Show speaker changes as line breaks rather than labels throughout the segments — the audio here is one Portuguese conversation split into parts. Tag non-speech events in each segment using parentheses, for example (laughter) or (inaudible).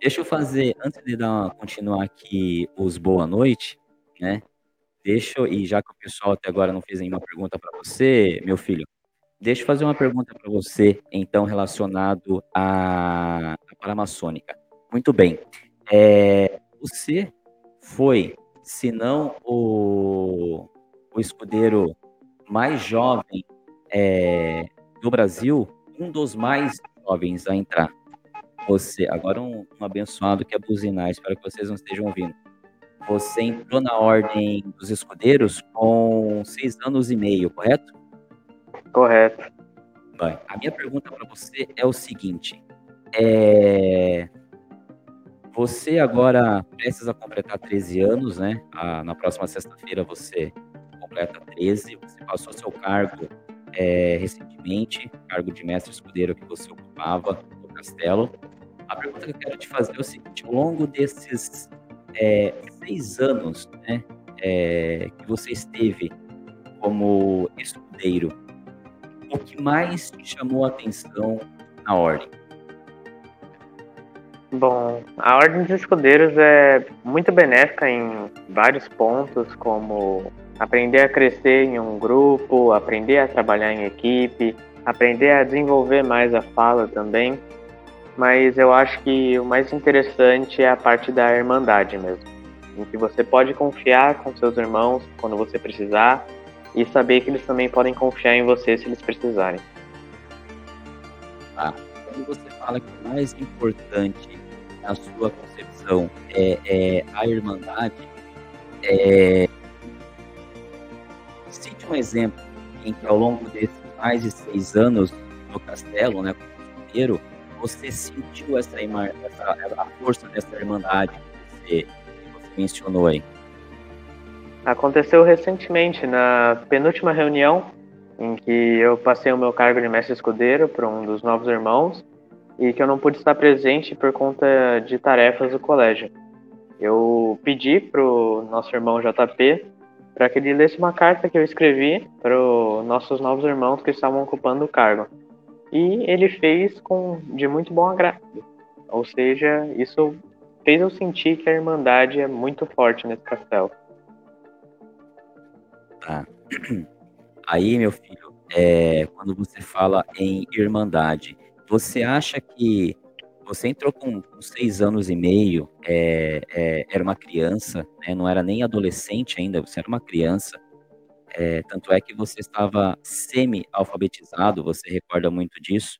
Deixa eu fazer, antes de dar, continuar aqui os boa noite, né? Deixa e já que o pessoal até agora não fez nenhuma pergunta para você, meu filho, deixa eu fazer uma pergunta para você, então, relacionado à, à paramaçônica. Muito bem. É, você foi, se não o, o escudeiro mais jovem é, do Brasil, um dos mais jovens a entrar. Você, agora um, um abençoado que é buzinar, espero que vocês não estejam ouvindo. Você entrou na ordem dos escudeiros com seis anos e meio, correto?
Correto.
Bem, a minha pergunta para você é o seguinte: é... você agora precisa completar 13 anos, né? Ah, na próxima sexta-feira você completa 13, você passou seu cargo é, recentemente, cargo de mestre escudeiro que você ocupava no castelo. A pergunta que eu quero te fazer é o seguinte: ao longo desses é, seis anos né, é, que você esteve como escudeiro, o que mais te chamou a atenção na ordem?
Bom, a Ordem dos Escudeiros é muito benéfica em vários pontos, como aprender a crescer em um grupo, aprender a trabalhar em equipe, aprender a desenvolver mais a fala também. Mas eu acho que o mais interessante é a parte da irmandade mesmo, em que você pode confiar com seus irmãos quando você precisar e saber que eles também podem confiar em você se eles precisarem.
Ah, quando você fala que o mais importante na sua concepção é, é a irmandade, é, cite um exemplo em que ao longo desses mais de seis anos no castelo, né, como inteiro, você sentiu essa, essa, a força dessa irmandade que você, que você mencionou aí?
Aconteceu recentemente, na penúltima reunião, em que eu passei o meu cargo de mestre escudeiro para um dos novos irmãos e que eu não pude estar presente por conta de tarefas do colégio. Eu pedi para o nosso irmão JP para que ele lesse uma carta que eu escrevi para os nossos novos irmãos que estavam ocupando o cargo. E ele fez com de muito bom agrado. Ou seja, isso fez eu sentir que a irmandade é muito forte nesse castelo.
Tá. (clears throat) Aí, meu filho, é, quando você fala em irmandade, você acha que você entrou com, seis anos e meio, é, é, era uma criança, né, não era nem adolescente ainda, você era uma criança. É, tanto é que você estava semi-alfabetizado, você recorda muito disso.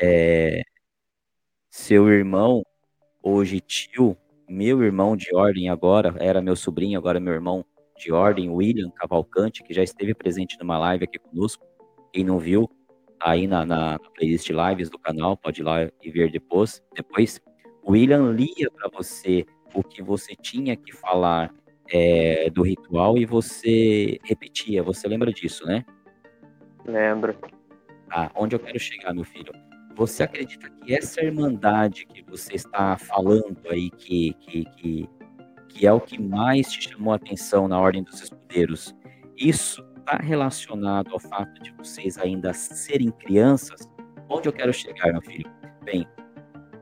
É, seu irmão, hoje tio, meu irmão de ordem agora, era meu sobrinho, agora meu irmão de ordem, William Cavalcante, que já esteve presente numa live aqui conosco. Quem não viu, aí na, na, playlist lives do canal, pode ir lá e ver depois. depois. William lia para você o que você tinha que falar é, do ritual e você repetia. Você lembra disso, né?
Lembro.
Ah, onde eu quero chegar, meu filho? Você acredita que essa irmandade que você está falando aí, que, que, que, que é o que mais te chamou a atenção na Ordem dos Escudeiros, isso está relacionado ao fato de vocês ainda serem crianças, onde eu quero chegar, meu filho? Bem,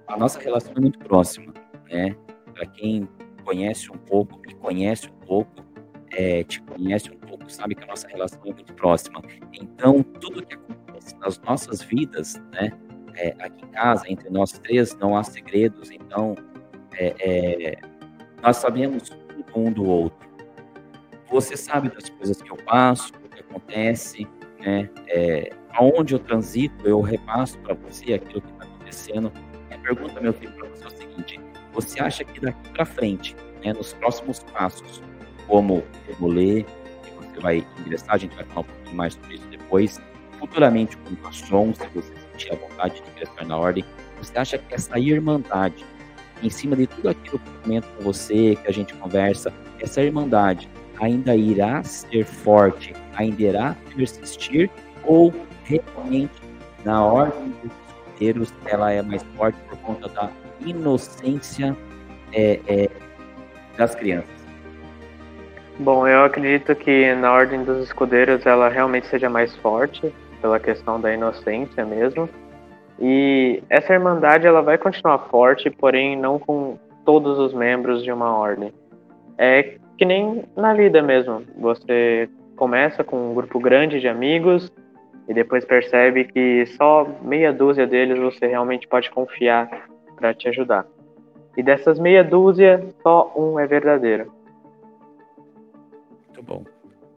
a nossa relação é muito próxima, né? Para quem conhece um pouco, me conhece um pouco, é, te conhece um pouco, sabe que a nossa relação é muito próxima. Então, tudo que acontece nas nossas vidas, né? É, aqui em casa, entre nós três, não há segredos. Então, é, é nós sabemos tudo um do outro. Você sabe das coisas que eu passo, o que acontece, né? É, aonde eu transito, eu repasso para você aquilo que está acontecendo. A pergunta, meu filho, para você é o seguinte: você acha que daqui para frente, né, nos próximos passos, como o rolê, que você vai ingressar, a gente vai falar um pouquinho mais sobre isso depois, futuramente com o som, se você sentir a vontade de ingressar na ordem, você acha que essa irmandade, em cima de tudo aquilo que eu comento com você, que a gente conversa, essa irmandade, ainda irá ser forte, ainda irá persistir, ou realmente na ordem dos ela é mais forte por conta da inocência é, é, das crianças?
Bom, eu acredito que na ordem dos escudeiros ela realmente seja mais forte pela questão da inocência mesmo. E essa irmandade ela vai continuar forte, porém não com todos os membros de uma ordem. É que nem na vida mesmo. Você começa com um grupo grande de amigos e depois percebe que só meia dúzia deles você realmente pode confiar para te ajudar. E dessas meia dúzia, só um é verdadeiro.
Muito bom.